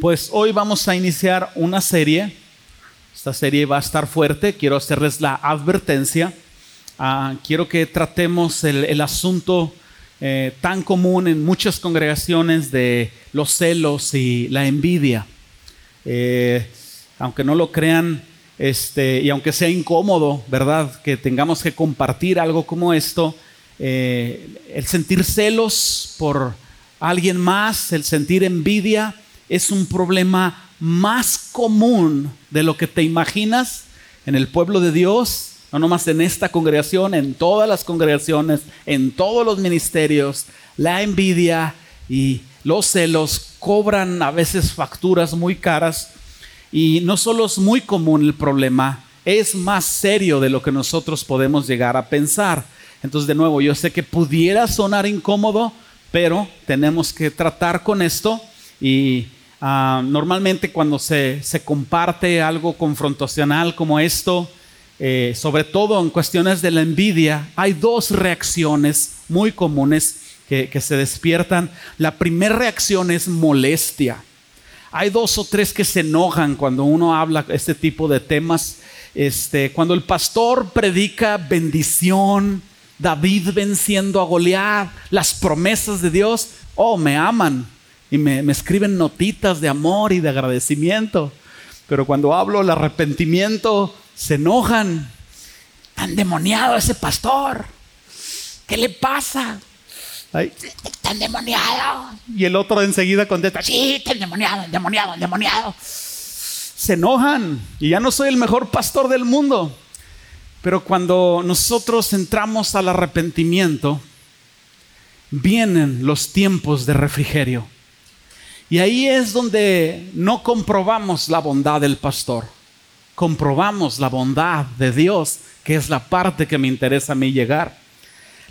Pues hoy vamos a iniciar una serie. Esta serie va a estar fuerte. Quiero hacerles la advertencia. Ah, quiero que tratemos el, asunto eh, tan común en muchas congregaciones de los celos y la envidia. Eh, aunque no lo crean, este, y aunque sea incómodo, ¿verdad? Que tengamos que compartir algo como esto, eh, el sentir celos por alguien más, el sentir envidia, es un problema más común de lo que te imaginas en el pueblo de Dios, no nomás en esta congregación, en todas las congregaciones, en todos los ministerios. La envidia y los celos cobran a veces facturas muy caras y no solo es muy común el problema, es más serio de lo que nosotros podemos llegar a pensar. Entonces, de nuevo, yo sé que pudiera sonar incómodo, pero tenemos que tratar con esto y Ah, normalmente cuando se, comparte algo confrontacional como esto, eh, sobre todo en cuestiones de la envidia, hay dos reacciones muy comunes que, se despiertan. La primera reacción es molestia. Hay dos o tres que se enojan cuando uno habla este tipo de temas. Este, cuando el pastor predica bendición, David venciendo a Goliat, las promesas de Dios, oh, me aman y me, escriben notitas de amor y de agradecimiento. Pero cuando hablo el arrepentimiento, se enojan. Tan demoniado ese pastor. ¿Qué le pasa? Ay, tan demoniado. Y el otro enseguida contesta, sí, tan demoniado, demoniado, demoniado. Se enojan y ya no soy el mejor pastor del mundo. Pero cuando nosotros entramos al arrepentimiento, vienen los tiempos de refrigerio. Y ahí es donde no comprobamos la bondad del pastor, comprobamos la bondad de Dios, que es la parte que me interesa a mí llegar.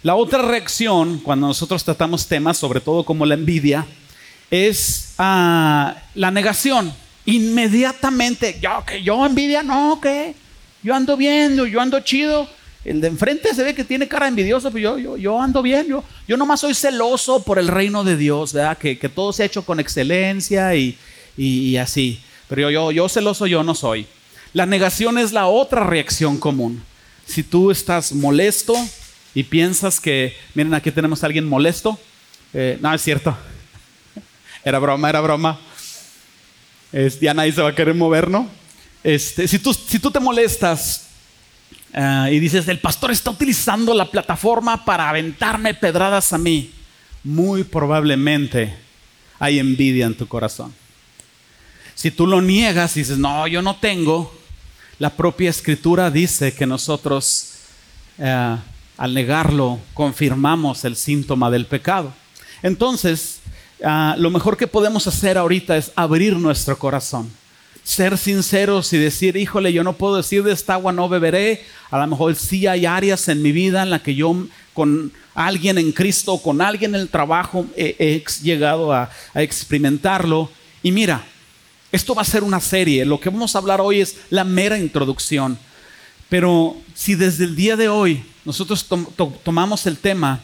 La otra reacción, cuando nosotros tratamos temas, sobre todo como la envidia, es ah, la negación. Inmediatamente, yo, que yo envidia, no, que yo ando viendo, yo ando chido. El de enfrente se ve que tiene cara envidiosa, pero yo, yo, yo ando bien, yo, yo nomás soy celoso por el reino de Dios, ¿verdad? Que, todo se ha hecho con excelencia y, y, así. Pero yo, yo, yo celoso yo no soy. La negación es la otra reacción común. Si tú estás molesto y piensas que, miren, aquí tenemos a alguien molesto, eh, no, es cierto. Era broma, era broma. Es, ya nadie se va a querer mover, ¿no? Este, si, tú, si tú te molestas Ah, y dices, el pastor está utilizando la plataforma para aventarme pedradas a mí. Muy probablemente hay envidia en tu corazón. Si tú lo niegas y dices, no, yo no tengo, la propia escritura dice que nosotros eh, al negarlo confirmamos el síntoma del pecado. Entonces, ah, lo mejor que podemos hacer ahorita es abrir nuestro corazón ser sinceros y decir, híjole, yo no puedo decir de esta agua no beberé. A lo mejor sí hay áreas en mi vida en la que yo con alguien en Cristo, con alguien en el trabajo, he, llegado a experimentarlo. Y mira, esto va a ser una serie. Lo que vamos a hablar hoy es la mera introducción. Pero si desde el día de hoy nosotros tomamos el tema,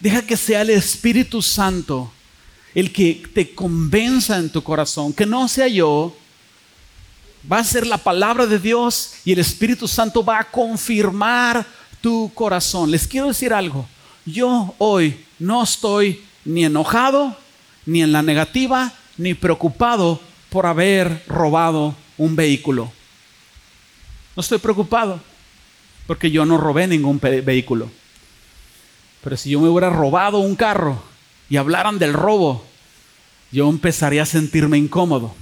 deja que sea el Espíritu Santo el que te convenza en tu corazón, que no sea yo, Va a ser la palabra de Dios y el Espíritu Santo va a confirmar tu corazón. Les quiero decir algo. Yo hoy no estoy ni enojado, ni en la negativa, ni preocupado por haber robado un vehículo. No estoy preocupado porque yo no robé ningún vehículo. Pero si yo me hubiera robado un carro y hablaran del robo, yo empezaría a sentirme incómodo.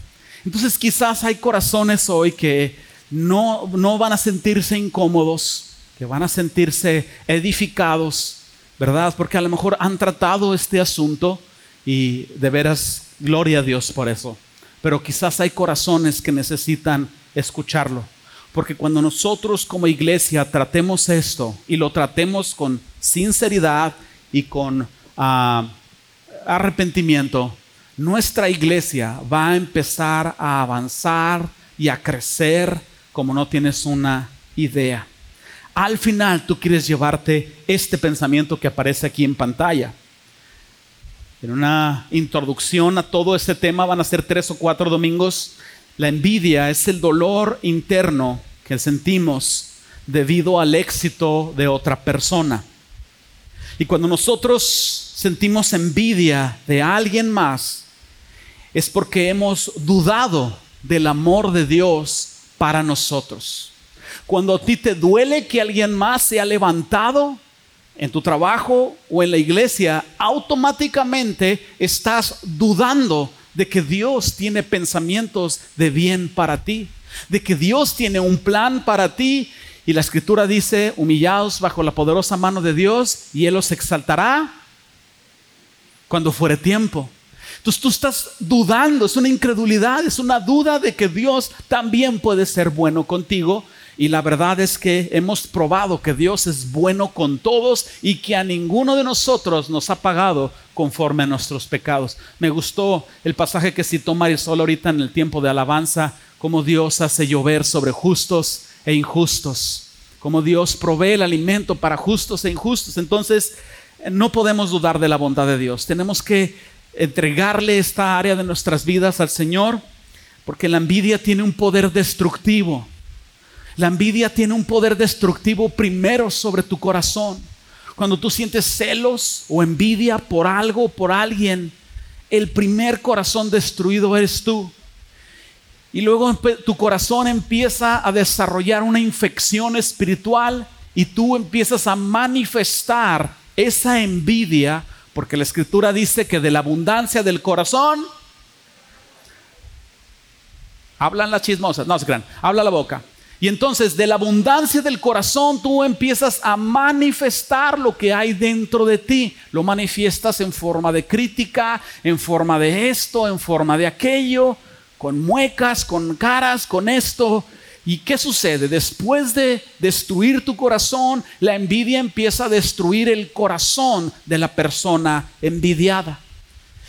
Entonces quizás hay corazones hoy que no, no van a sentirse incómodos, que van a sentirse edificados, ¿verdad? Porque a lo mejor han tratado este asunto y de veras, gloria a Dios por eso. Pero quizás hay corazones que necesitan escucharlo. Porque cuando nosotros como iglesia tratemos esto y lo tratemos con sinceridad y con ah, arrepentimiento, nuestra iglesia va a empezar a avanzar y a crecer como no tienes una idea. Al final tú quieres llevarte este pensamiento que aparece aquí en pantalla. en una introducción a todo este tema, van a ser tres o cuatro domingos. La envidia es el dolor interno que sentimos debido al éxito de otra persona. Y cuando nosotros sentimos envidia de alguien más, es porque hemos dudado del amor de Dios para nosotros. Cuando a ti te duele que alguien más se ha levantado en tu trabajo o en la iglesia, automáticamente estás dudando de que Dios tiene pensamientos de bien para ti, de que Dios tiene un plan para ti y la escritura dice, humillados bajo la poderosa mano de Dios, y Él los exaltará cuando fuere tiempo. Entonces tú estás dudando, es una incredulidad, es una duda de que Dios también puede ser bueno contigo. Y la verdad es que hemos probado que Dios es bueno con todos y que a ninguno de nosotros nos ha pagado conforme a nuestros pecados. Me gustó el pasaje que citó Marisol ahorita en el tiempo de alabanza, cómo Dios hace llover sobre justos e injustos, como Dios provee el alimento para justos e injustos. Entonces, no podemos dudar de la bondad de Dios. Tenemos que entregarle esta área de nuestras vidas al Señor, porque la envidia tiene un poder destructivo. La envidia tiene un poder destructivo primero sobre tu corazón. Cuando tú sientes celos o envidia por algo, por alguien, el primer corazón destruido eres tú. Y luego tu corazón empieza a desarrollar una infección espiritual y tú empiezas a manifestar esa envidia, porque la escritura dice que de la abundancia del corazón hablan las chismosas, no se crean, habla la boca. Y entonces de la abundancia del corazón tú empiezas a manifestar lo que hay dentro de ti. Lo manifiestas en forma de crítica, en forma de esto, en forma de aquello con muecas, con caras, con esto. ¿Y qué sucede? Después de destruir tu corazón, la envidia empieza a destruir el corazón de la persona envidiada.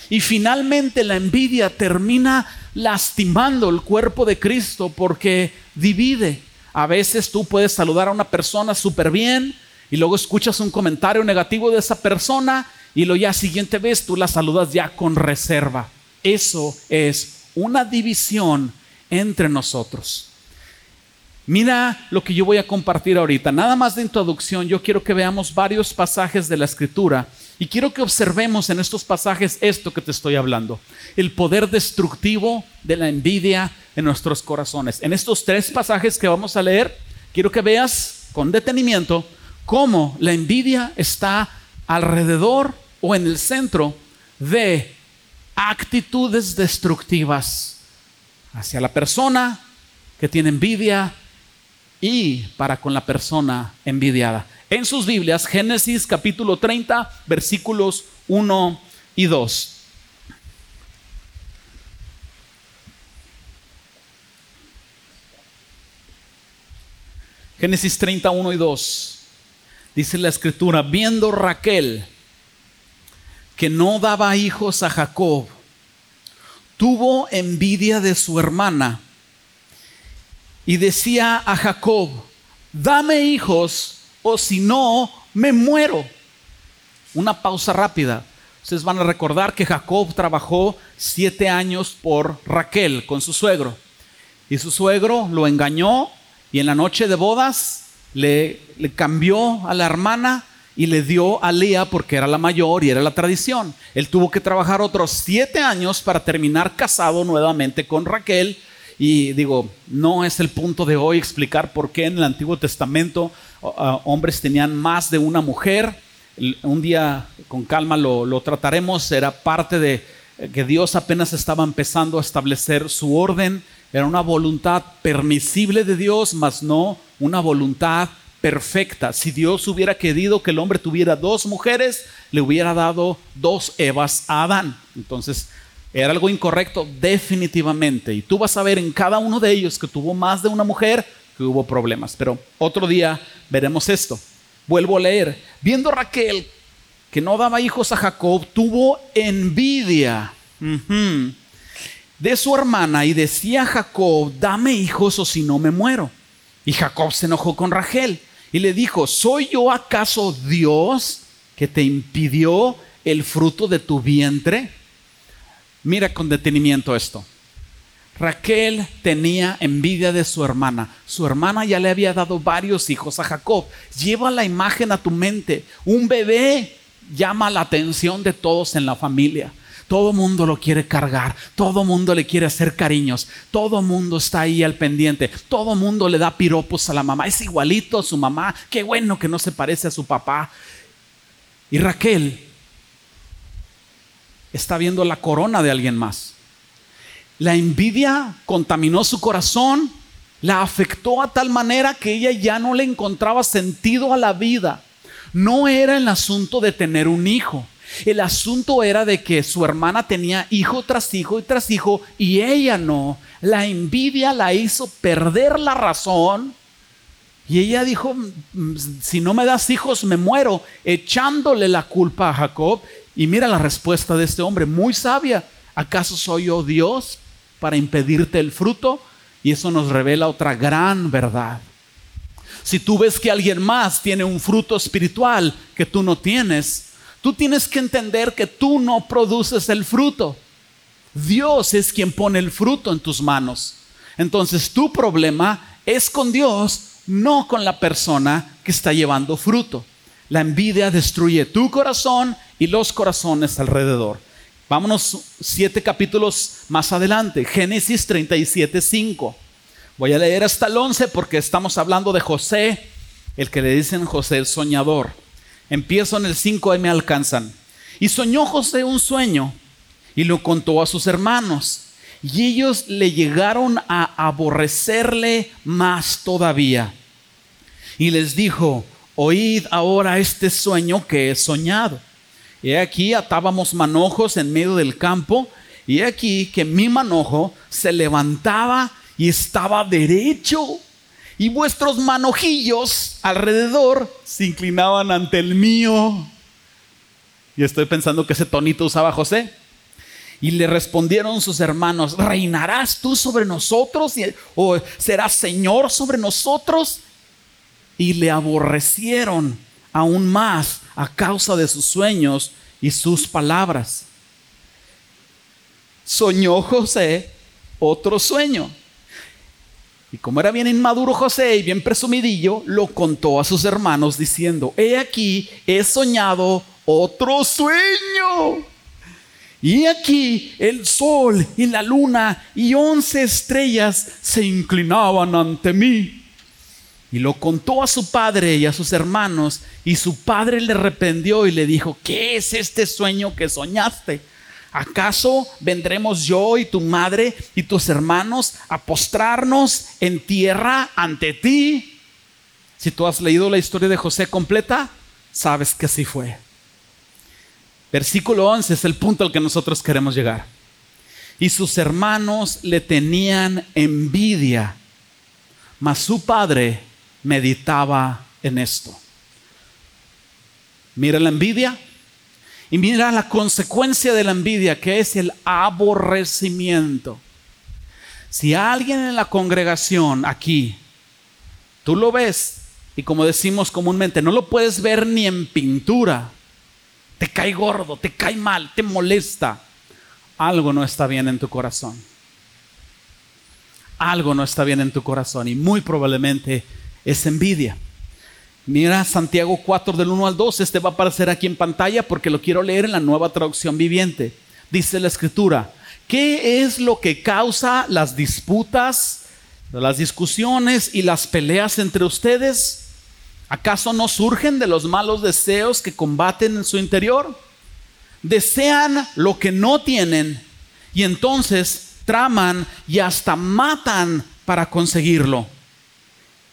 Y finalmente la envidia termina lastimando el cuerpo de Cristo porque divide. A veces tú puedes saludar a una persona súper bien y luego escuchas un comentario negativo de esa persona y lo ya siguiente vez tú la saludas ya con reserva. Eso es una división entre nosotros. Mira lo que yo voy a compartir ahorita. Nada más de introducción, yo quiero que veamos varios pasajes de la escritura y quiero que observemos en estos pasajes esto que te estoy hablando. El poder destructivo de la envidia en nuestros corazones. En estos tres pasajes que vamos a leer, quiero que veas con detenimiento cómo la envidia está alrededor o en el centro de actitudes destructivas hacia la persona que tiene envidia y para con la persona envidiada. En sus Biblias, Génesis capítulo 30, versículos 1 y 2. Génesis 30, 1 y 2. Dice la escritura, viendo Raquel, que no daba hijos a Jacob, tuvo envidia de su hermana y decía a Jacob, dame hijos o si no, me muero. Una pausa rápida. Ustedes van a recordar que Jacob trabajó siete años por Raquel con su suegro. Y su suegro lo engañó y en la noche de bodas le, cambió a la hermana y le dio a Lea porque era la mayor y era la tradición. Él tuvo que trabajar otros siete años para terminar casado nuevamente con Raquel. Y digo, no es el punto de hoy explicar por qué en el Antiguo Testamento hombres tenían más de una mujer. Un día con calma lo, lo trataremos. Era parte de que Dios apenas estaba empezando a establecer su orden. Era una voluntad permisible de Dios, mas no una voluntad perfecta. Si Dios hubiera querido que el hombre tuviera dos mujeres, le hubiera dado dos Evas a Adán. Entonces, era algo incorrecto definitivamente. Y tú vas a ver en cada uno de ellos que tuvo más de una mujer, que hubo problemas. Pero otro día veremos esto. Vuelvo a leer. Viendo Raquel que no daba hijos a Jacob, tuvo envidia de su hermana y decía a Jacob, dame hijos o si no me muero. Y Jacob se enojó con Raquel y le dijo, ¿soy yo acaso Dios que te impidió el fruto de tu vientre? Mira con detenimiento esto. Raquel tenía envidia de su hermana. Su hermana ya le había dado varios hijos a Jacob. Lleva la imagen a tu mente. Un bebé llama la atención de todos en la familia. Todo mundo lo quiere cargar, todo mundo le quiere hacer cariños, todo mundo está ahí al pendiente, todo mundo le da piropos a la mamá, es igualito a su mamá, qué bueno que no se parece a su papá. Y Raquel está viendo la corona de alguien más. La envidia contaminó su corazón, la afectó a tal manera que ella ya no le encontraba sentido a la vida. No era el asunto de tener un hijo. El asunto era de que su hermana tenía hijo tras hijo y tras hijo y ella no. La envidia la hizo perder la razón. Y ella dijo, mm, si no me das hijos me muero, echándole la culpa a Jacob. Y mira la respuesta de este hombre, muy sabia. ¿Acaso soy yo Dios para impedirte el fruto? Y eso nos revela otra gran verdad. Si tú ves que alguien más tiene un fruto espiritual que tú no tienes, tú tienes que entender que tú no produces el fruto. Dios es quien pone el fruto en tus manos. Entonces tu problema es con Dios, no con la persona que está llevando fruto. La envidia destruye tu corazón y los corazones alrededor. Vámonos siete capítulos más adelante. Génesis 37, 5. Voy a leer hasta el 11 porque estamos hablando de José, el que le dicen José el soñador. Empiezo en el 5 y me alcanzan. Y soñó José un sueño y lo contó a sus hermanos. Y ellos le llegaron a aborrecerle más todavía. Y les dijo, oíd ahora este sueño que he soñado. Y aquí atábamos manojos en medio del campo. Y aquí que mi manojo se levantaba y estaba derecho. Y vuestros manojillos alrededor se inclinaban ante el mío. Y estoy pensando que ese tonito usaba José. Y le respondieron sus hermanos, ¿reinarás tú sobre nosotros? ¿O serás Señor sobre nosotros? Y le aborrecieron aún más a causa de sus sueños y sus palabras. Soñó José otro sueño y como era bien inmaduro José y bien presumidillo, lo contó a sus hermanos diciendo, he aquí, he soñado otro sueño. Y aquí el sol y la luna y once estrellas se inclinaban ante mí. Y lo contó a su padre y a sus hermanos, y su padre le reprendió y le dijo, ¿qué es este sueño que soñaste? ¿Acaso vendremos yo y tu madre y tus hermanos a postrarnos en tierra ante ti? Si tú has leído la historia de José completa, sabes que así fue. Versículo 11 es el punto al que nosotros queremos llegar. Y sus hermanos le tenían envidia, mas su padre meditaba en esto. Mira la envidia, y mira la consecuencia de la envidia, que es el aborrecimiento. Si alguien en la congregación aquí, tú lo ves, y como decimos comúnmente, no lo puedes ver ni en pintura, te cae gordo, te cae mal, te molesta, algo no está bien en tu corazón. Algo no está bien en tu corazón y muy probablemente es envidia. Mira Santiago 4 del 1 al 2, este va a aparecer aquí en pantalla porque lo quiero leer en la nueva traducción viviente. Dice la escritura, ¿qué es lo que causa las disputas, las discusiones y las peleas entre ustedes? ¿Acaso no surgen de los malos deseos que combaten en su interior? Desean lo que no tienen y entonces traman y hasta matan para conseguirlo.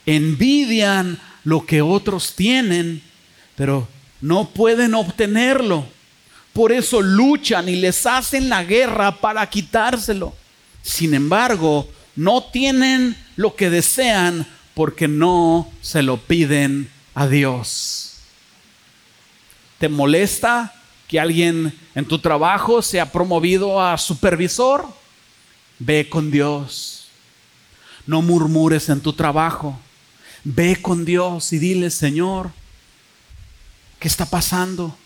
Envidian lo que otros tienen, pero no pueden obtenerlo. Por eso luchan y les hacen la guerra para quitárselo. Sin embargo, no tienen lo que desean porque no se lo piden a Dios. ¿Te molesta que alguien en tu trabajo sea promovido a supervisor? Ve con Dios. No murmures en tu trabajo. Ve con Dios y dile, Señor, ¿qué está pasando?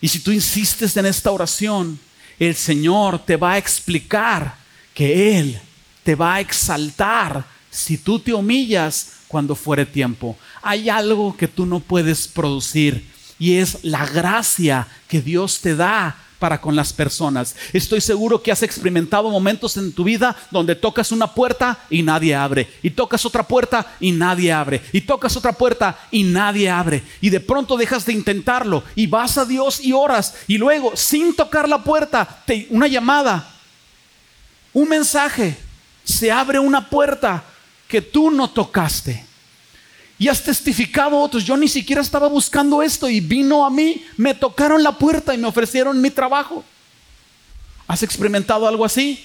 Y si tú insistes en esta oración, el Señor te va a explicar que Él te va a exaltar si tú te humillas cuando fuere tiempo. Hay algo que tú no puedes producir y es la gracia que Dios te da para con las personas. Estoy seguro que has experimentado momentos en tu vida donde tocas una puerta y nadie abre, y tocas otra puerta y nadie abre, y tocas otra puerta y nadie abre, y de pronto dejas de intentarlo y vas a Dios y oras, y luego sin tocar la puerta, te, una llamada, un mensaje, se abre una puerta que tú no tocaste y has testificado otros. Yo ni siquiera estaba buscando esto y vino a mí, me tocaron la puerta y me ofrecieron mi trabajo. ¿Has experimentado algo así?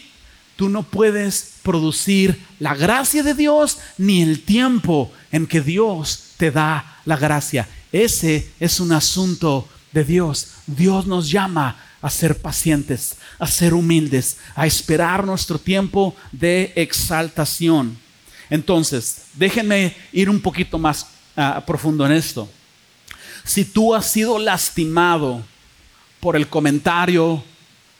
Tú no puedes producir la gracia de Dios ni el tiempo en que Dios te da la gracia. Ese es un asunto de Dios. Dios nos llama a ser pacientes, a ser humildes, a esperar nuestro tiempo de exaltación. Entonces, déjenme ir un poquito más ah, profundo en esto. Si tú has sido lastimado por el comentario,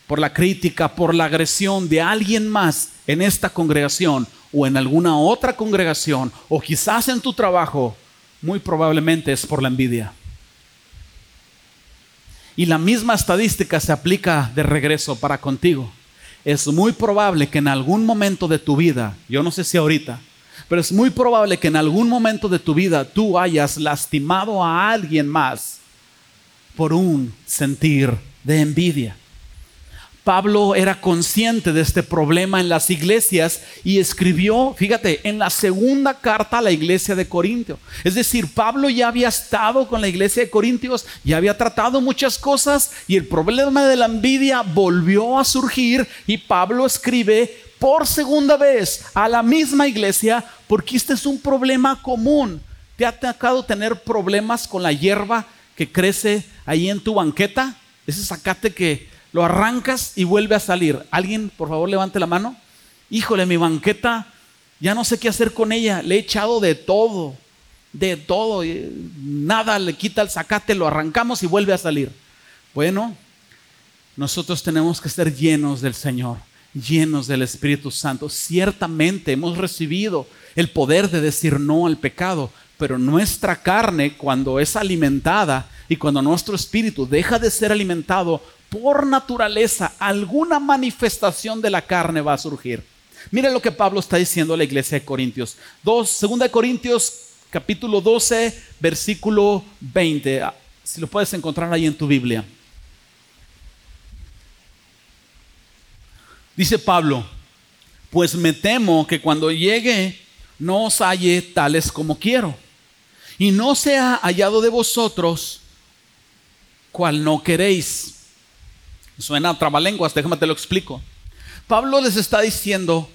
por la crítica, por la agresión de alguien más en esta congregación o en alguna otra congregación o quizás en tu trabajo, muy probablemente es por la envidia. Y la misma estadística se aplica de regreso para contigo. Es muy probable que en algún momento de tu vida, yo no sé si ahorita, pero es muy probable que en algún momento de tu vida tú hayas lastimado a alguien más por un sentir de envidia. Pablo era consciente de este problema en las iglesias y escribió, fíjate, en la segunda carta a la iglesia de Corintio. Es decir, Pablo ya había estado con la iglesia de Corintios, ya había tratado muchas cosas y el problema de la envidia volvió a surgir y Pablo escribe por segunda vez a la misma iglesia porque este es un problema común. ¿Te ha tocado tener problemas con la hierba que crece ahí en tu banqueta? Ese zacate que lo arrancas y vuelve a salir. ¿Alguien, por favor, levante la mano? Híjole, mi banqueta, ya no sé qué hacer con ella. Le he echado de todo, de todo. Nada le quita el zacate, lo arrancamos y vuelve a salir. Bueno, nosotros tenemos que ser llenos del Señor llenos del Espíritu Santo. Ciertamente hemos recibido el poder de decir no al pecado, pero nuestra carne cuando es alimentada y cuando nuestro espíritu deja de ser alimentado por naturaleza, alguna manifestación de la carne va a surgir. Mira lo que Pablo está diciendo a la iglesia de Corintios. 2, 2 Corintios capítulo 12, versículo 20. Ah, si lo puedes encontrar ahí en tu Biblia. Dice Pablo, pues me temo que cuando llegue no os halle tales como quiero, y no sea hallado de vosotros cual no queréis. Suena a trabalenguas, déjame te lo explico. Pablo les está diciendo,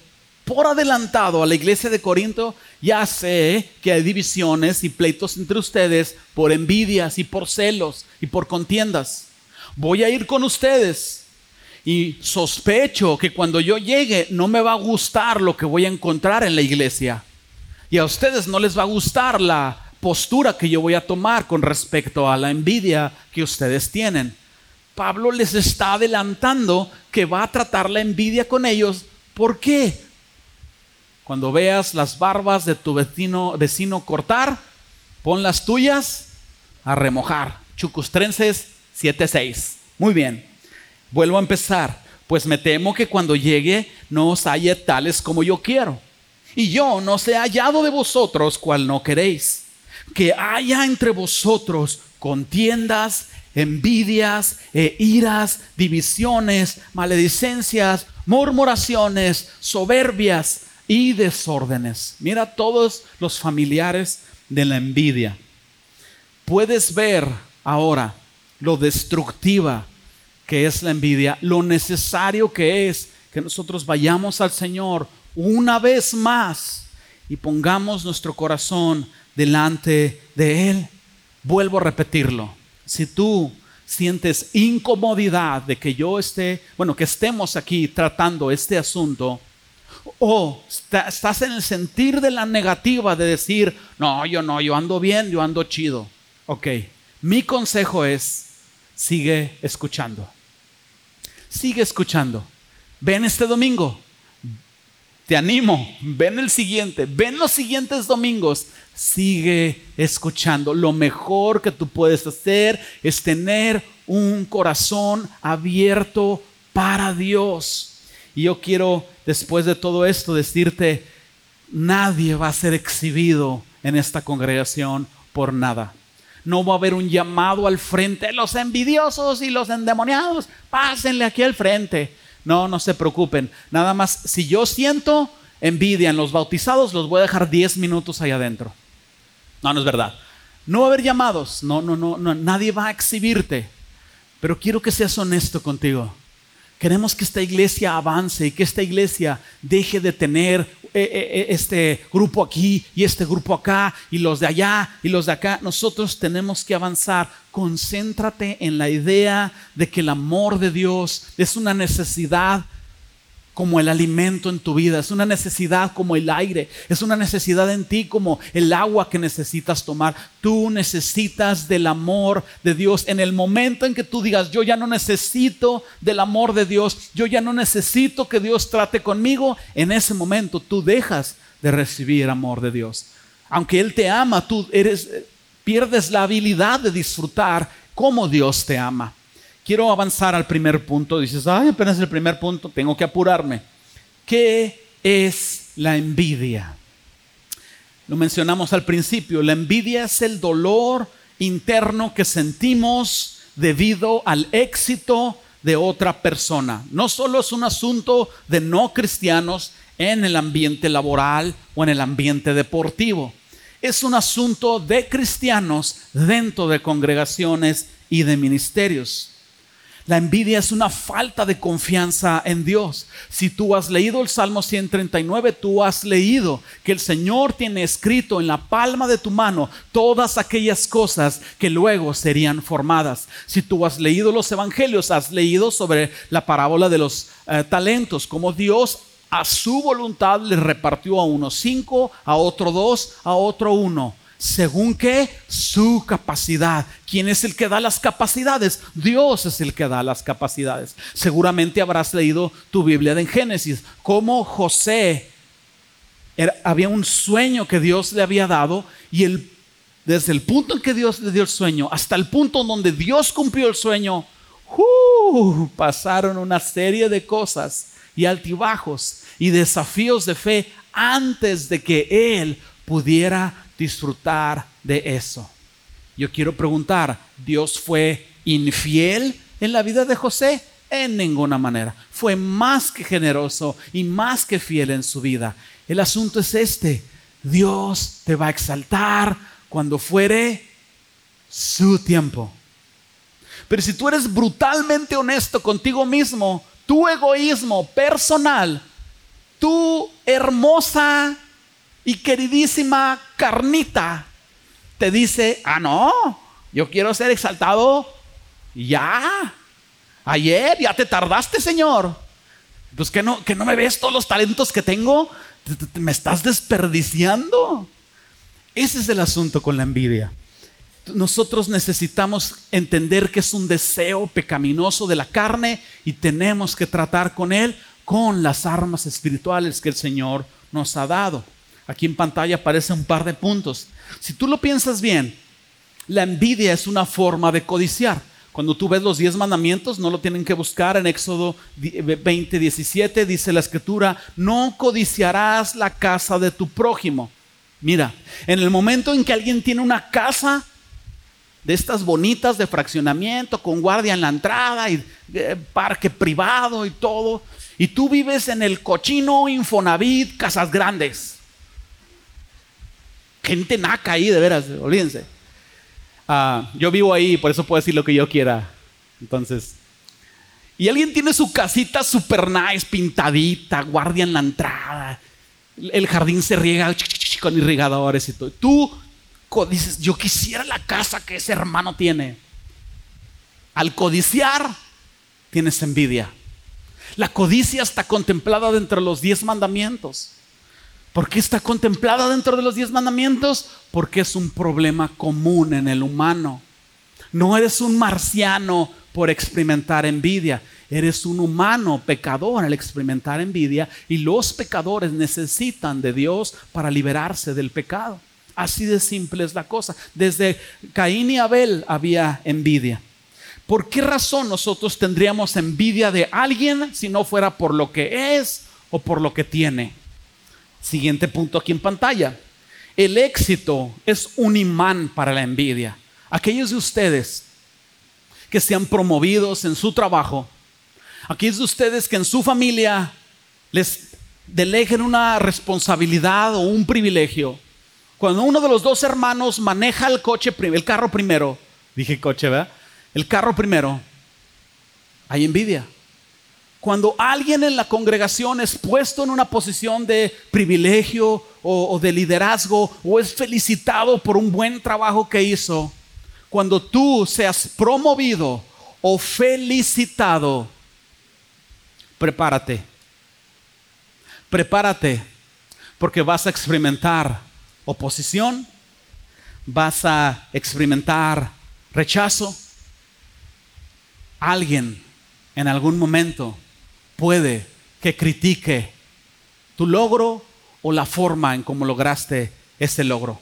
por adelantado a la iglesia de Corinto, ya sé que hay divisiones y pleitos entre ustedes por envidias y por celos y por contiendas. Voy a ir con ustedes y sospecho que cuando yo llegue no me va a gustar lo que voy a encontrar en la iglesia. Y a ustedes no les va a gustar la postura que yo voy a tomar con respecto a la envidia que ustedes tienen. Pablo les está adelantando que va a tratar la envidia con ellos. ¿Por qué? Cuando veas las barbas de tu vecino, vecino cortar, pon las tuyas a remojar. Chucustrenses 7.6. Muy bien. Vuelvo a empezar, pues me temo que cuando llegue no os halle tales como yo quiero. Y yo no se hallado de vosotros cual no queréis. Que haya entre vosotros contiendas, envidias, e iras, divisiones, maledicencias, murmuraciones, soberbias y desórdenes. Mira todos los familiares de la envidia. Puedes ver ahora lo destructiva que es la envidia, lo necesario que es que nosotros vayamos al Señor una vez más y pongamos nuestro corazón delante de Él. Vuelvo a repetirlo. Si tú sientes incomodidad de que yo esté, bueno, que estemos aquí tratando este asunto, o estás en el sentir de la negativa de decir, no, yo no, yo ando bien, yo ando chido. Ok, mi consejo es, sigue escuchando. Sigue escuchando. Ven este domingo. Te animo. Ven el siguiente. Ven los siguientes domingos. Sigue escuchando. Lo mejor que tú puedes hacer es tener un corazón abierto para Dios. Y yo quiero, después de todo esto, decirte, nadie va a ser exhibido en esta congregación por nada. No va a haber un llamado al frente, los envidiosos y los endemoniados, pásenle aquí al frente. No, no se preocupen. Nada más, si yo siento envidia en los bautizados, los voy a dejar 10 minutos ahí adentro. No, no es verdad. No va a haber llamados. No, no, no, no. Nadie va a exhibirte. Pero quiero que seas honesto contigo. Queremos que esta iglesia avance y que esta iglesia deje de tener eh, eh, eh, este grupo aquí y este grupo acá y los de allá y los de acá. Nosotros tenemos que avanzar. Concéntrate en la idea de que el amor de Dios es una necesidad como el alimento en tu vida, es una necesidad como el aire, es una necesidad en ti como el agua que necesitas tomar. Tú necesitas del amor de Dios. En el momento en que tú digas, yo ya no necesito del amor de Dios, yo ya no necesito que Dios trate conmigo, en ese momento tú dejas de recibir amor de Dios. Aunque Él te ama, tú eres, pierdes la habilidad de disfrutar como Dios te ama. Quiero avanzar al primer punto. Dices, ay, apenas el primer punto, tengo que apurarme. ¿Qué es la envidia? Lo mencionamos al principio. La envidia es el dolor interno que sentimos debido al éxito de otra persona. No solo es un asunto de no cristianos en el ambiente laboral o en el ambiente deportivo. Es un asunto de cristianos dentro de congregaciones y de ministerios. La envidia es una falta de confianza en Dios. Si tú has leído el Salmo 139, tú has leído que el Señor tiene escrito en la palma de tu mano todas aquellas cosas que luego serían formadas. Si tú has leído los Evangelios, has leído sobre la parábola de los eh, talentos, como Dios a su voluntad le repartió a uno cinco, a otro dos, a otro uno según que su capacidad. ¿Quién es el que da las capacidades? Dios es el que da las capacidades. Seguramente habrás leído tu Biblia de Génesis, cómo José había un sueño que Dios le había dado y el, desde el punto en que Dios le dio el sueño hasta el punto en donde Dios cumplió el sueño, ¡uh! pasaron una serie de cosas y altibajos y desafíos de fe antes de que él pudiera disfrutar de eso. Yo quiero preguntar, ¿Dios fue infiel en la vida de José? En ninguna manera. Fue más que generoso y más que fiel en su vida. El asunto es este. Dios te va a exaltar cuando fuere su tiempo. Pero si tú eres brutalmente honesto contigo mismo, tu egoísmo personal, tu hermosa y queridísima carnita te dice, ah, no, yo quiero ser exaltado ya. Ayer ya te tardaste, Señor. Pues que no, que no me ves todos los talentos que tengo. Me estás desperdiciando. Ese es el asunto con la envidia. Nosotros necesitamos entender que es un deseo pecaminoso de la carne y tenemos que tratar con él con las armas espirituales que el Señor nos ha dado. Aquí en pantalla aparece un par de puntos. Si tú lo piensas bien, la envidia es una forma de codiciar. Cuando tú ves los diez mandamientos, no lo tienen que buscar en Éxodo 20, 17, dice la escritura, no codiciarás la casa de tu prójimo. Mira, en el momento en que alguien tiene una casa de estas bonitas de fraccionamiento, con guardia en la entrada y eh, parque privado y todo, y tú vives en el cochino Infonavit, casas grandes, gente naca ahí, de veras, olvídense. Ah, yo vivo ahí, por eso puedo decir lo que yo quiera. Entonces, y alguien tiene su casita super nice, pintadita, guardia en la entrada. El jardín se riega con irrigadores y todo. Tú dices, yo quisiera la casa que ese hermano tiene. Al codiciar, tienes envidia. La codicia está contemplada dentro de los diez mandamientos. ¿Por qué está contemplada dentro de los diez mandamientos? Porque es un problema común en el humano. No eres un marciano por experimentar envidia. Eres un humano pecador al experimentar envidia y los pecadores necesitan de Dios para liberarse del pecado. Así de simple es la cosa. Desde Caín y Abel había envidia. ¿Por qué razón nosotros tendríamos envidia de alguien si no fuera por lo que es o por lo que tiene? Siguiente punto aquí en pantalla. El éxito es un imán para la envidia. Aquellos de ustedes que sean promovidos en su trabajo, aquellos de ustedes que en su familia les deleguen una responsabilidad o un privilegio, cuando uno de los dos hermanos maneja el coche, el carro primero, dije coche, ¿verdad? El carro primero, hay envidia. Cuando alguien en la congregación es puesto en una posición de privilegio o, de liderazgo o es felicitado por un buen trabajo que hizo, cuando tú seas promovido o felicitado, prepárate. Prepárate porque vas a experimentar oposición, vas a experimentar rechazo. Alguien en algún momento puede que critique tu logro o la forma en cómo lograste ese logro.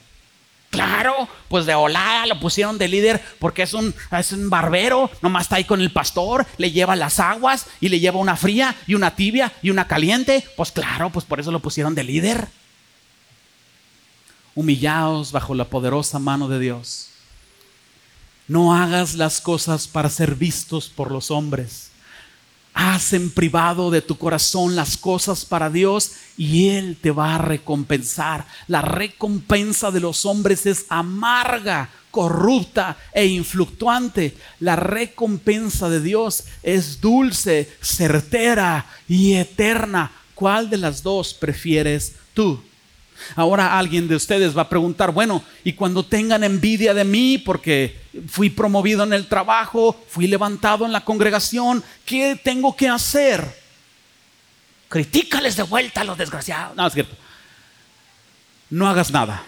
Claro, pues de hola lo pusieron de líder porque es un, es un barbero, nomás está ahí con el pastor, le lleva las aguas y le lleva una fría y una tibia y una caliente. Pues claro, pues por eso lo pusieron de líder. Humillaos bajo la poderosa mano de Dios. No hagas las cosas para ser vistos por los hombres Haz en privado de tu corazón las cosas para Dios y Él te va a recompensar. La recompensa de los hombres es amarga, corrupta e influctuante. La recompensa de Dios es dulce, certera y eterna. ¿Cuál de las dos prefieres tú? Ahora alguien de ustedes va a preguntar, bueno, y cuando tengan envidia de mí porque fui promovido en el trabajo, fui levantado en la congregación, ¿qué tengo que hacer? Critícales de vuelta a los desgraciados. No, es cierto. No hagas nada.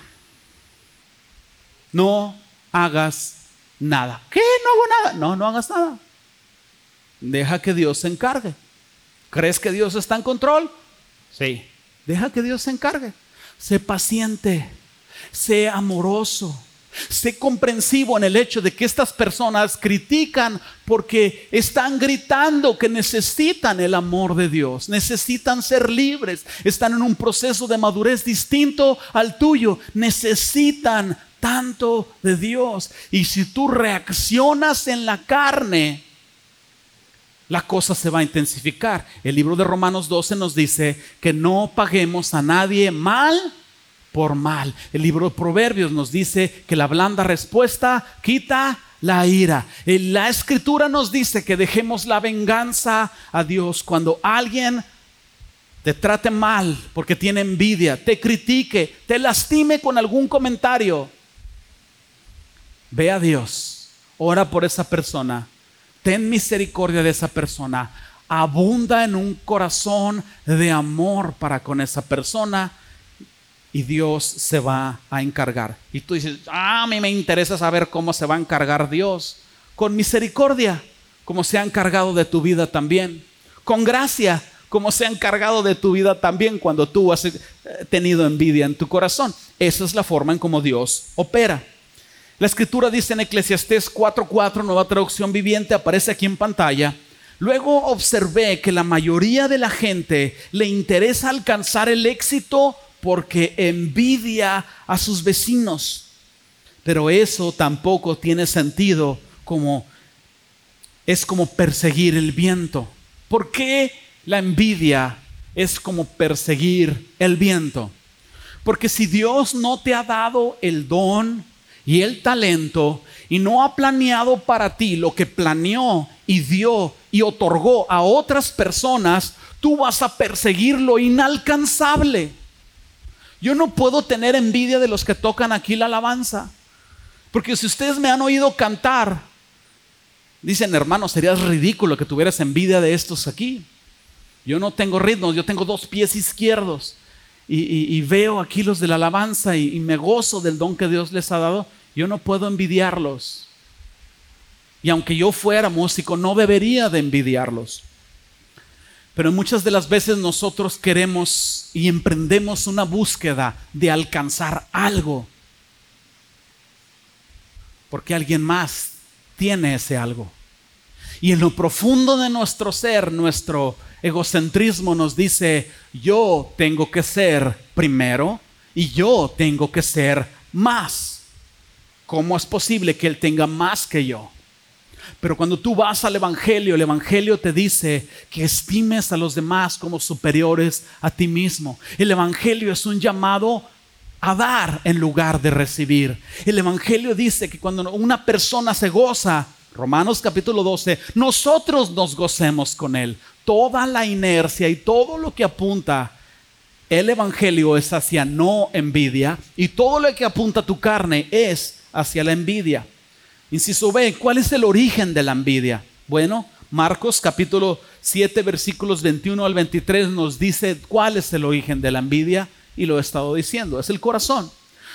No hagas nada. ¿Qué? No hago nada. No, no hagas nada. Deja que Dios se encargue. ¿Crees que Dios está en control? Sí. Deja que Dios se encargue. Sé paciente, sé amoroso, sé comprensivo en el hecho de que estas personas critican porque están gritando que necesitan el amor de Dios, necesitan ser libres, están en un proceso de madurez distinto al tuyo, necesitan tanto de Dios. Y si tú reaccionas en la carne, la cosa se va a intensificar. El libro de Romanos 12 nos dice que no paguemos a nadie mal por mal. El libro de Proverbios nos dice que la blanda respuesta quita la ira. La escritura nos dice que dejemos la venganza a Dios cuando alguien te trate mal porque tiene envidia, te critique, te lastime con algún comentario. Ve a Dios, ora por esa persona ten misericordia de esa persona, abunda en un corazón de amor para con esa persona y Dios se va a encargar. Y tú dices, ah, a mí me interesa saber cómo se va a encargar Dios. Con misericordia, como se ha encargado de tu vida también. Con gracia, como se ha encargado de tu vida también cuando tú has eh, tenido envidia en tu corazón. Esa es la forma en cómo Dios opera. La escritura dice en Eclesiastés 4:4, nueva traducción viviente, aparece aquí en pantalla. Luego observé que la mayoría de la gente le interesa alcanzar el éxito porque envidia a sus vecinos. Pero eso tampoco tiene sentido como es como perseguir el viento. ¿Por qué la envidia es como perseguir el viento? Porque si Dios no te ha dado el don y el talento y no ha planeado para ti lo que planeó y dio y otorgó a otras personas, tú vas a perseguir lo inalcanzable. Yo no puedo tener envidia de los que tocan aquí la alabanza. Porque si ustedes me han oído cantar, dicen, hermano, sería ridículo que tuvieras envidia de estos aquí. Yo no tengo ritmos, yo tengo dos pies izquierdos y, veo aquí los de la alabanza y, me gozo del don que Dios les ha dado, yo no puedo envidiarlos. Y aunque yo fuera músico, no debería de envidiarlos. Pero muchas de las veces nosotros queremos y emprendemos una búsqueda de alcanzar algo. Porque alguien más tiene ese algo. Y en lo profundo de nuestro ser, nuestro egocentrismo nos dice, yo tengo que ser primero y yo tengo que ser más. ¿Cómo es posible que Él tenga más que yo? Pero cuando tú vas al Evangelio, el Evangelio te dice que estimes a los demás como superiores a ti mismo. El Evangelio es un llamado a dar en lugar de recibir. El Evangelio dice que cuando una persona se goza, Romanos capítulo 12, nosotros nos gocemos con Él. Toda la inercia y todo lo que apunta el Evangelio es hacia no envidia y todo lo que apunta tu carne es hacia la envidia. Inciso B, ¿cuál es el origen de la envidia? Bueno, Marcos capítulo 7 versículos 21 al 23 nos dice cuál es el origen de la envidia y lo he estado diciendo, es el corazón.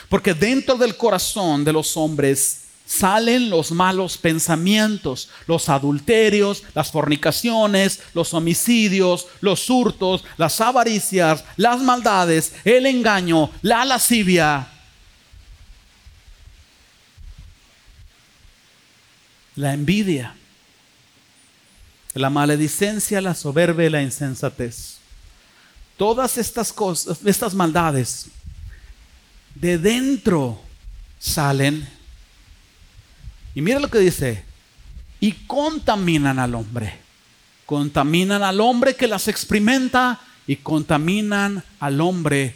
Porque dentro del corazón de los hombres salen los malos pensamientos, los adulterios, las fornicaciones, los homicidios, los hurtos, las avaricias, las maldades, el engaño, la lascivia. La envidia, la maledicencia, la soberbia y la insensatez. Todas estas cosas, estas maldades, de dentro salen y mira lo que dice, y contaminan al hombre. Contaminan al hombre que las experimenta y contaminan al hombre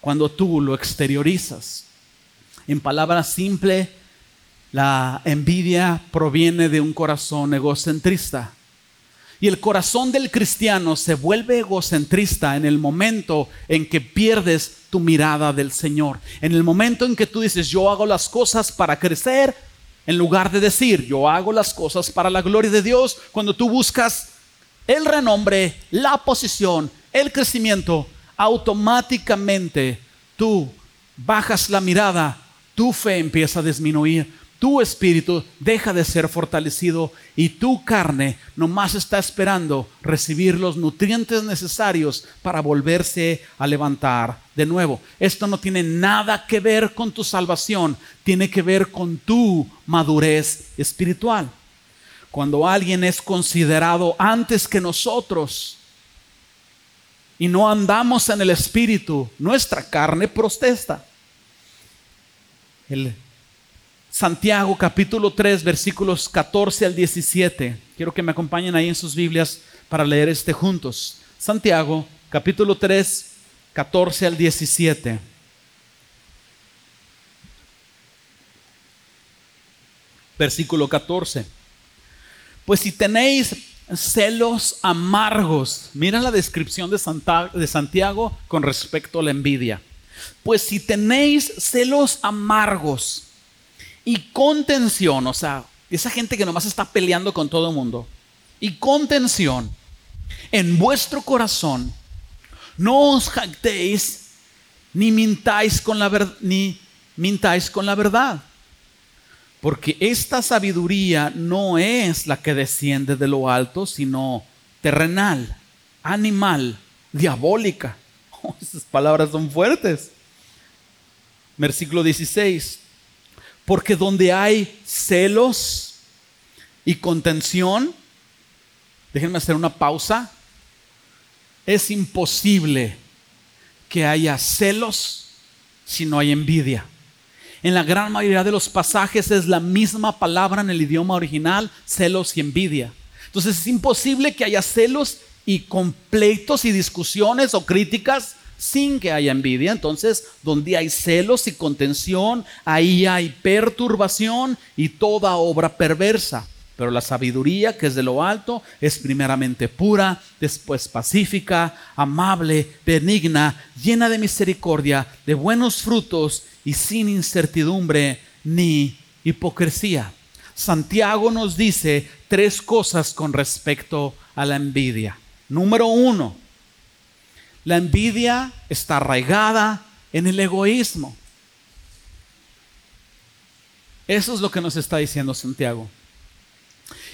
cuando tú lo exteriorizas. En palabras simples, la envidia proviene de un corazón egocentrista. Y el corazón del cristiano se vuelve egocentrista en el momento en que pierdes tu mirada del Señor. En el momento en que tú dices, yo hago las cosas para crecer, en lugar de decir, yo hago las cosas para la gloria de Dios, cuando tú buscas el renombre, la posición, el crecimiento, automáticamente tú bajas la mirada, tu fe empieza a disminuir tu espíritu deja de ser fortalecido y tu carne nomás está esperando recibir los nutrientes necesarios para volverse a levantar de nuevo. Esto no tiene nada que ver con tu salvación, tiene que ver con tu madurez espiritual. Cuando alguien es considerado antes que nosotros y no andamos en el espíritu, nuestra carne protesta. El Santiago capítulo 3 versículos 14 al 17. Quiero que me acompañen ahí en sus Biblias para leer este juntos. Santiago capítulo 3 14 al 17. Versículo 14. Pues si tenéis celos amargos, mira la descripción de, de Santiago con respecto a la envidia. Pues si tenéis celos amargos, y contención, o sea, esa gente que nomás está peleando con todo el mundo, y contención en vuestro corazón, no os jactéis ni mintáis con la ni mintáis con la verdad. Porque esta sabiduría no es la que desciende de lo alto, sino terrenal, animal, diabólica. Oh, esas palabras son fuertes. Versículo 16. Porque donde hay celos y contención, déjenme hacer una pausa, es imposible que haya celos si no hay envidia. En la gran mayoría de los pasajes es la misma palabra en el idioma original, celos y envidia. Entonces es imposible que haya celos y completos y discusiones o críticas sin que haya envidia. Entonces, donde hay celos y contención, ahí hay perturbación y toda obra perversa. Pero la sabiduría que es de lo alto es primeramente pura, después pacífica, amable, benigna, llena de misericordia, de buenos frutos y sin incertidumbre ni hipocresía. Santiago nos dice tres cosas con respecto a la envidia. Número uno, la envidia está arraigada en el egoísmo. Eso es lo que nos está diciendo Santiago.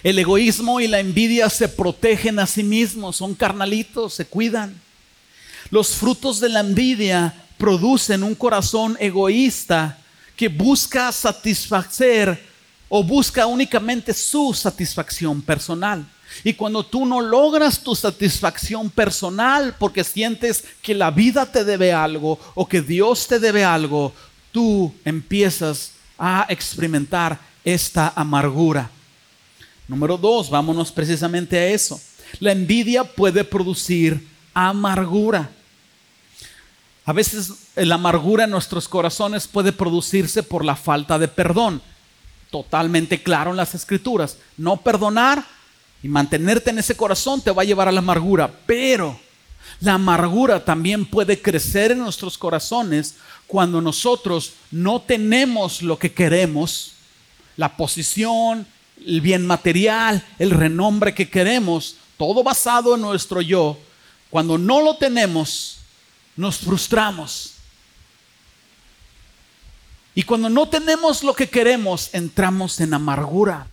El egoísmo y la envidia se protegen a sí mismos, son carnalitos, se cuidan. Los frutos de la envidia producen un corazón egoísta que busca satisfacer o busca únicamente su satisfacción personal. Y cuando tú no logras tu satisfacción personal porque sientes que la vida te debe algo o que Dios te debe algo, tú empiezas a experimentar esta amargura. Número dos, vámonos precisamente a eso. La envidia puede producir amargura. A veces la amargura en nuestros corazones puede producirse por la falta de perdón. Totalmente claro en las escrituras. No perdonar y mantenerte en ese corazón te va a llevar a la amargura. Pero la amargura también puede crecer en nuestros corazones cuando nosotros no tenemos lo que queremos, la posición, el bien material, el renombre que queremos, todo basado en nuestro yo, cuando no lo tenemos, nos frustramos. Y cuando no tenemos lo que queremos, entramos en amargura.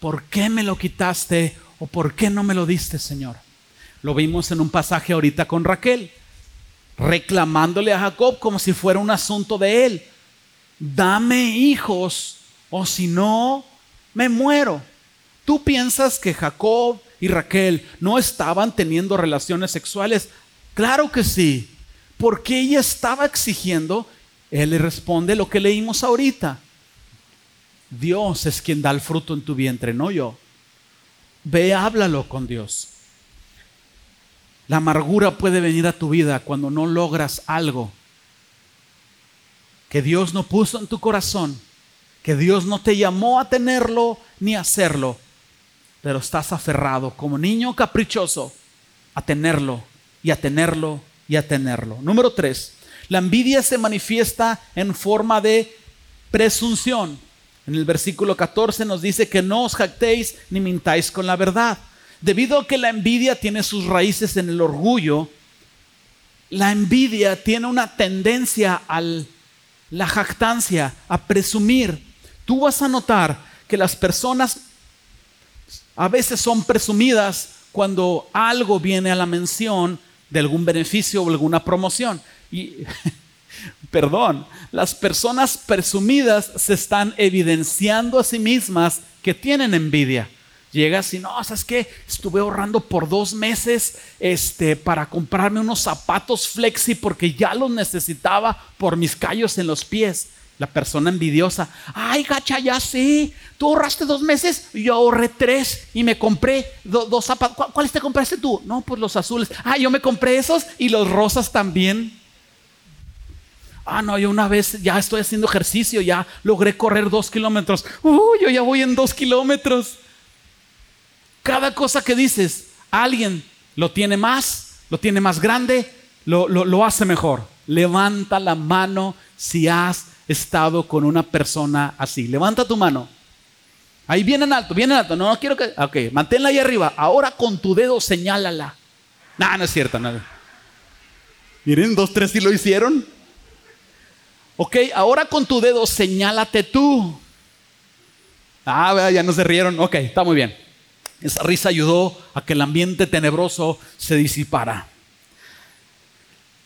¿Por qué me lo quitaste o por qué no me lo diste, Señor? Lo vimos en un pasaje ahorita con Raquel, reclamándole a Jacob como si fuera un asunto de él. Dame hijos o si no, me muero. ¿Tú piensas que Jacob y Raquel no estaban teniendo relaciones sexuales? Claro que sí. Porque ella estaba exigiendo, él le responde lo que leímos ahorita. Dios es quien da el fruto en tu vientre, no yo. Ve, háblalo con Dios. La amargura puede venir a tu vida cuando no logras algo que Dios no puso en tu corazón que Dios no te llamó a tenerlo ni a hacerlo, pero estás aferrado como niño caprichoso a tenerlo y a tenerlo y a tenerlo. Número tres, la envidia se manifiesta en forma de presunción. En el versículo 14 nos dice que no os jactéis ni mintáis con la verdad. Debido a que la envidia tiene sus raíces en el orgullo, la envidia tiene una tendencia a la jactancia, a presumir, tú vas a notar que las personas a veces son presumidas cuando algo viene a la mención de algún beneficio o alguna promoción. Y, perdón, las personas presumidas se están evidenciando a sí mismas que tienen envidia. Llegas y no, ¿sabes qué? Estuve ahorrando por dos meses este, para comprarme unos zapatos flexi porque ya los necesitaba por mis callos en los pies. La persona envidiosa, ay, gacha, ya sí, tú ahorraste dos meses, yo ahorré tres y me compré dos zapatos. ¿Cuáles te compraste tú? No, pues los azules. Ah, yo me compré esos y los rosas también. Ah, no, yo una vez ya estoy haciendo ejercicio, ya logré correr dos kilómetros. Uh, yo ya voy en dos kilómetros. Cada cosa que dices, alguien lo tiene más, lo tiene más grande, lo, lo hace mejor. Levanta la mano si has estado con una persona así? Levanta tu mano. Ahí viene en alto, viene en alto. No, no quiero que. Ok, manténla ahí arriba. Ahora con tu dedo señálala. No, no es cierto, nada. Miren, dos, tres sí lo hicieron. Ok, ahora con tu dedo señálate tú. Ah, ya no se rieron. Ok, está muy bien. Esa risa ayudó a que el ambiente tenebroso se disipara.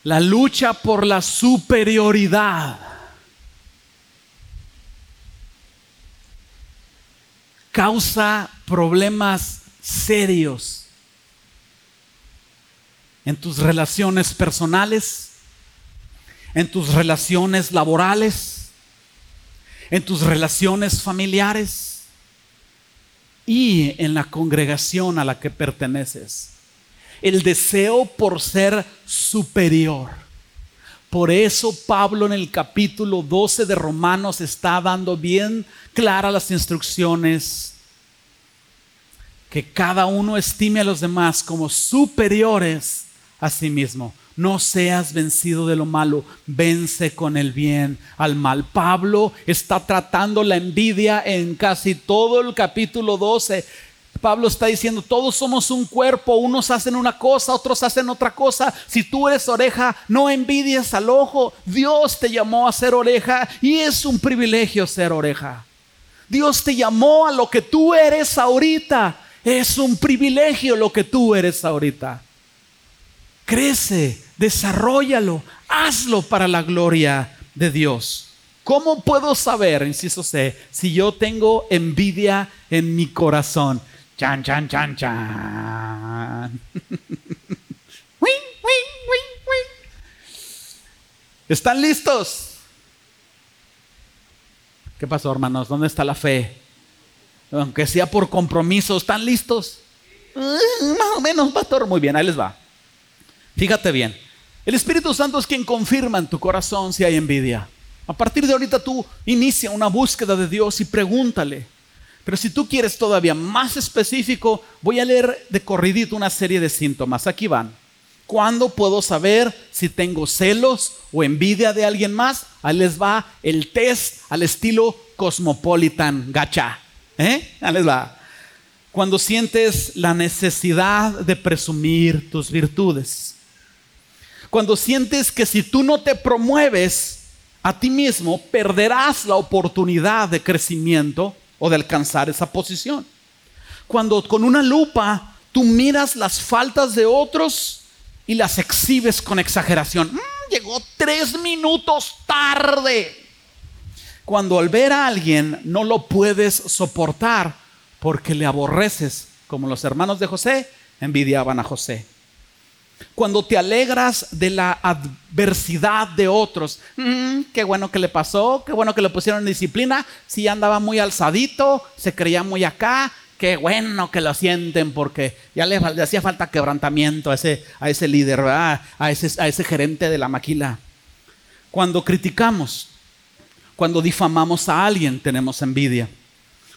La lucha por la superioridad causa problemas serios en tus relaciones personales, en tus relaciones laborales, en tus relaciones familiares y en la congregación a la que perteneces. El deseo por ser superior. Por eso Pablo en el capítulo 12 de Romanos está dando bien claras las instrucciones, que cada uno estime a los demás como superiores a sí mismo. No seas vencido de lo malo, vence con el bien al mal. Pablo está tratando la envidia en casi todo el capítulo 12 Pablo está diciendo, todos somos un cuerpo, unos hacen una cosa, otros hacen otra cosa. Si tú eres oreja, no envidies al ojo. Dios te llamó a ser oreja y es un privilegio ser oreja. Dios te llamó a lo que tú eres ahorita. Es un privilegio lo que tú eres ahorita. Crece, desarrollalo, hazlo para la gloria de Dios. ¿Cómo puedo saber, inciso C, si yo tengo envidia en mi corazón? Chan, chan, chan, chan. ¿Están listos? ¿Qué pasó, hermanos? ¿Dónde está la fe? Aunque sea por compromiso, ¿están listos? Mm, más o menos, pastor. Muy bien, ahí les va. Fíjate bien. El Espíritu Santo es quien confirma en tu corazón si hay envidia. A partir de ahorita tú inicia una búsqueda de Dios y pregúntale. Pero si tú quieres todavía más específico, voy a leer de corridito una serie de síntomas. Aquí van. ¿Cuándo puedo saber si tengo celos o envidia de alguien más? Ahí les va el test al estilo cosmopolitan gacha. ¿Eh? Ahí les va. Cuando sientes la necesidad de presumir tus virtudes. Cuando sientes que si tú no te promueves a ti mismo, perderás la oportunidad de crecimiento o de alcanzar esa posición. Cuando con una lupa tú miras las faltas de otros y las exhibes con exageración. Mm, llegó tres minutos tarde. Cuando al ver a alguien no lo puedes soportar porque le aborreces, como los hermanos de José envidiaban a José. Cuando te alegras de la adversidad de otros, mm, qué bueno que le pasó, qué bueno que le pusieron disciplina, si andaba muy alzadito, se creía muy acá, qué bueno que lo sienten porque ya le, hacía falta quebrantamiento a ese, a ese líder, A, ese, a ese gerente de la maquila. Cuando criticamos, cuando difamamos a alguien, tenemos envidia.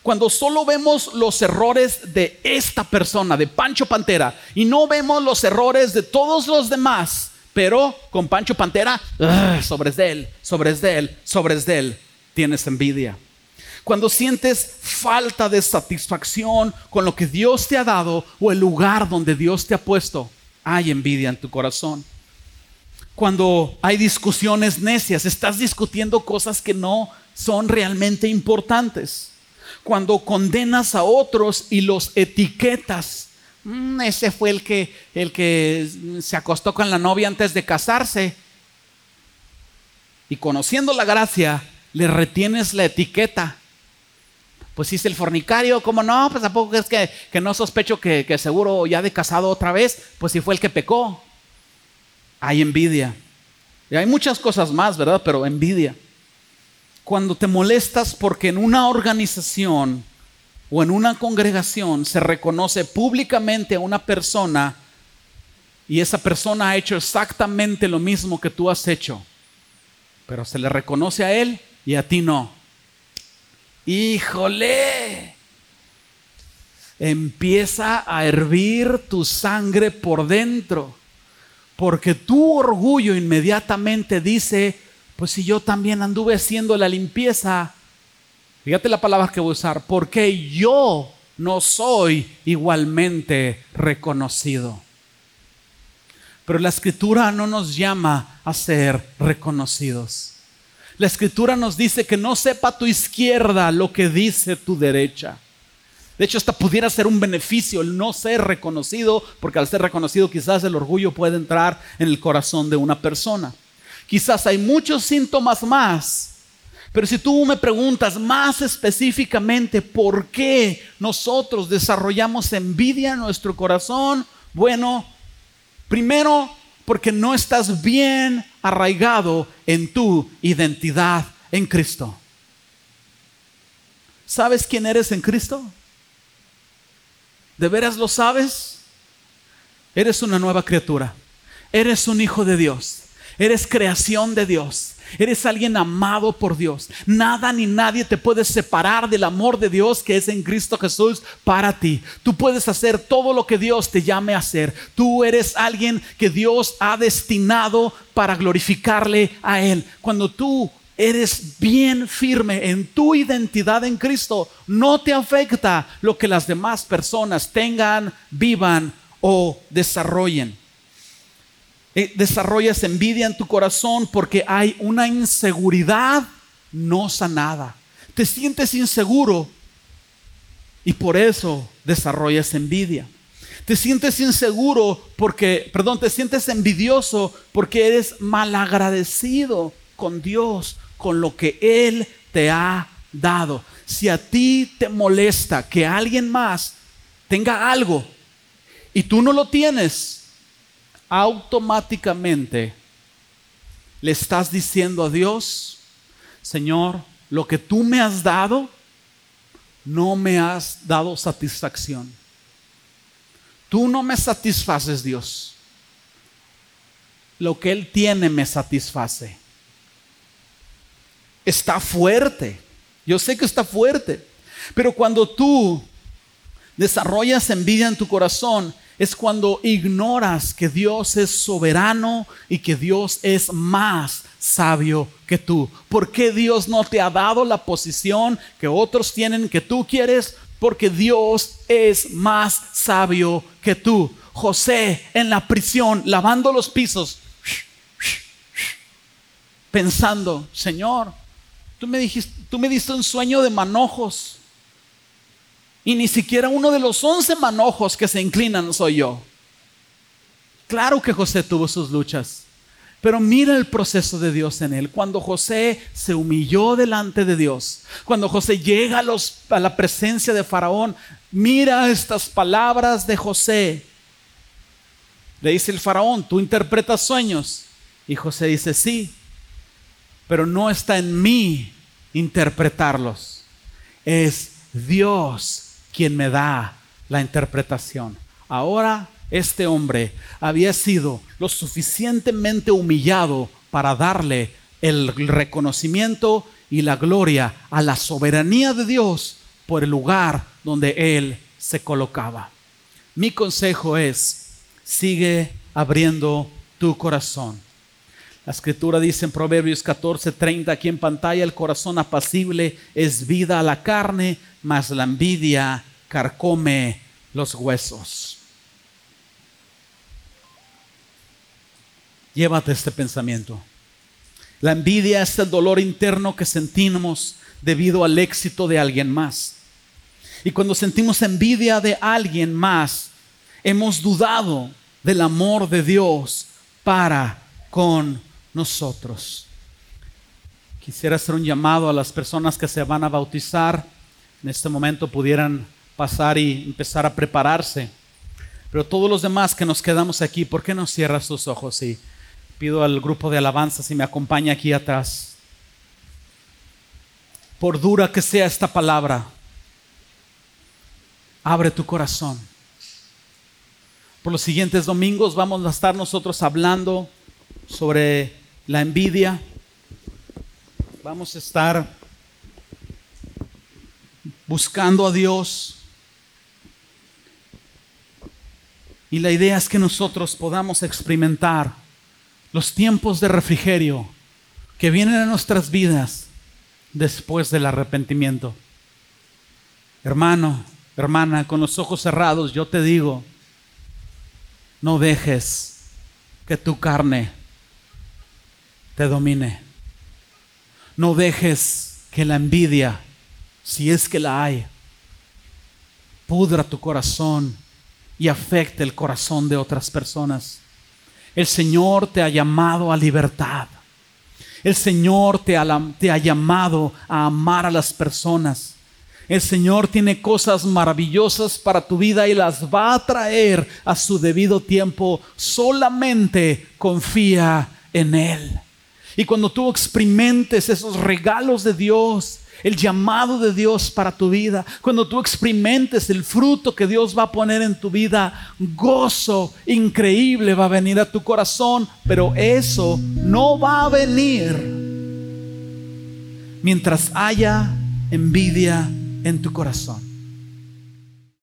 Cuando solo vemos los errores de esta persona, de Pancho Pantera, y no vemos los errores de todos los demás, pero con Pancho Pantera, sobre él, sobre él, sobre él, tienes envidia. Cuando sientes falta de satisfacción con lo que Dios te ha dado o el lugar donde Dios te ha puesto, hay envidia en tu corazón. Cuando hay discusiones necias, estás discutiendo cosas que no son realmente importantes cuando condenas a otros y los etiquetas. Mm, ese fue el que, el que se acostó con la novia antes de casarse. Y conociendo la gracia, le retienes la etiqueta. Pues es el fornicario, ¿cómo no? Pues tampoco es que, que no sospecho que, que seguro ya de casado otra vez, pues si fue el que pecó. Hay envidia. Y hay muchas cosas más, ¿verdad? Pero envidia cuando te molestas porque en una organización o en una congregación se reconoce públicamente a una persona y esa persona ha hecho exactamente lo mismo que tú has hecho, pero se le reconoce a él y a ti no. Híjole, empieza a hervir tu sangre por dentro, porque tu orgullo inmediatamente dice, pues si yo también anduve haciendo la limpieza, fíjate la palabra que voy a usar, porque yo no soy igualmente reconocido. Pero la escritura no nos llama a ser reconocidos. La escritura nos dice que no sepa tu izquierda lo que dice tu derecha. De hecho, hasta pudiera ser un beneficio el no ser reconocido, porque al ser reconocido quizás el orgullo puede entrar en el corazón de una persona. Quizás hay muchos síntomas más. Pero si tú me preguntas más específicamente por qué nosotros desarrollamos envidia en nuestro corazón, bueno, primero porque no estás bien arraigado en tu identidad en Cristo. ¿Sabes quién eres en Cristo? ¿De veras lo sabes? Eres una nueva criatura. Eres un hijo de Dios. Eres creación de Dios. Eres alguien amado por Dios. Nada ni nadie te puede separar del amor de Dios que es en Cristo Jesús para ti. Tú puedes hacer todo lo que Dios te llame a hacer. Tú eres alguien que Dios ha destinado para glorificarle a Él. Cuando tú eres bien firme en tu identidad en Cristo, no te afecta lo que las demás personas tengan, vivan o desarrollen. Eh, desarrollas envidia en tu corazón porque hay una inseguridad no sanada. Te sientes inseguro y por eso desarrollas envidia. Te sientes inseguro porque, perdón, te sientes envidioso porque eres malagradecido con Dios con lo que Él te ha dado. Si a ti te molesta que alguien más tenga algo y tú no lo tienes, automáticamente le estás diciendo a Dios, Señor, lo que tú me has dado, no me has dado satisfacción. Tú no me satisfaces, Dios. Lo que Él tiene me satisface está fuerte. Yo sé que está fuerte. Pero cuando tú desarrollas envidia en tu corazón, es cuando ignoras que Dios es soberano y que Dios es más sabio que tú. ¿Por qué Dios no te ha dado la posición que otros tienen que tú quieres? Porque Dios es más sabio que tú. José en la prisión, lavando los pisos, pensando, Señor, Tú me dijiste, tú me diste un sueño de manojos. Y ni siquiera uno de los once manojos que se inclinan soy yo. Claro que José tuvo sus luchas. Pero mira el proceso de Dios en él. Cuando José se humilló delante de Dios, cuando José llega a, los, a, la presencia de Faraón, mira estas palabras de José. Le dice el Faraón, tú interpretas sueños. Y José dice, sí, pero no está en mí interpretarlos. Es Dios quien me da la interpretación. Ahora este hombre había sido lo suficientemente humillado para darle el reconocimiento y la gloria a la soberanía de Dios por el lugar donde él se colocaba. Mi consejo es, sigue abriendo tu corazón la escritura dice en Proverbios 14, 30, aquí en pantalla, el corazón apacible es vida a la carne, mas la envidia carcome los huesos. Llévate este pensamiento. La envidia es el dolor interno que sentimos debido al éxito de alguien más. Y cuando sentimos envidia de alguien más, hemos dudado del amor de Dios para con nosotros. Quisiera hacer un llamado a las personas que se van a bautizar. En este momento pudieran pasar y empezar a prepararse. Pero todos los demás que nos quedamos aquí, ¿por qué no cierras tus ojos? Y pido al grupo de alabanza si me acompaña aquí atrás. Por dura que sea esta palabra, abre tu corazón. Por los siguientes domingos vamos a estar nosotros hablando sobre la envidia. Vamos a estar buscando a Dios. Y la idea es que nosotros podamos experimentar los tiempos de refrigerio que vienen a nuestras vidas después del arrepentimiento. Hermano, hermana, con los ojos cerrados, yo te digo, no dejes que tu carne te domine. No dejes que la envidia, si es que la hay, pudra tu corazón y afecte el corazón de otras personas. El Señor te ha llamado a libertad. El Señor te ha, te ha, llamado a amar a las personas. El Señor tiene cosas maravillosas para tu vida y las va a traer a su debido tiempo. Solamente confía en Él. Y cuando tú experimentes esos regalos de Dios, el llamado de Dios para tu vida, cuando tú experimentes el fruto que Dios va a poner en tu vida, gozo increíble va a venir a tu corazón, pero eso no va a venir mientras haya envidia en tu corazón.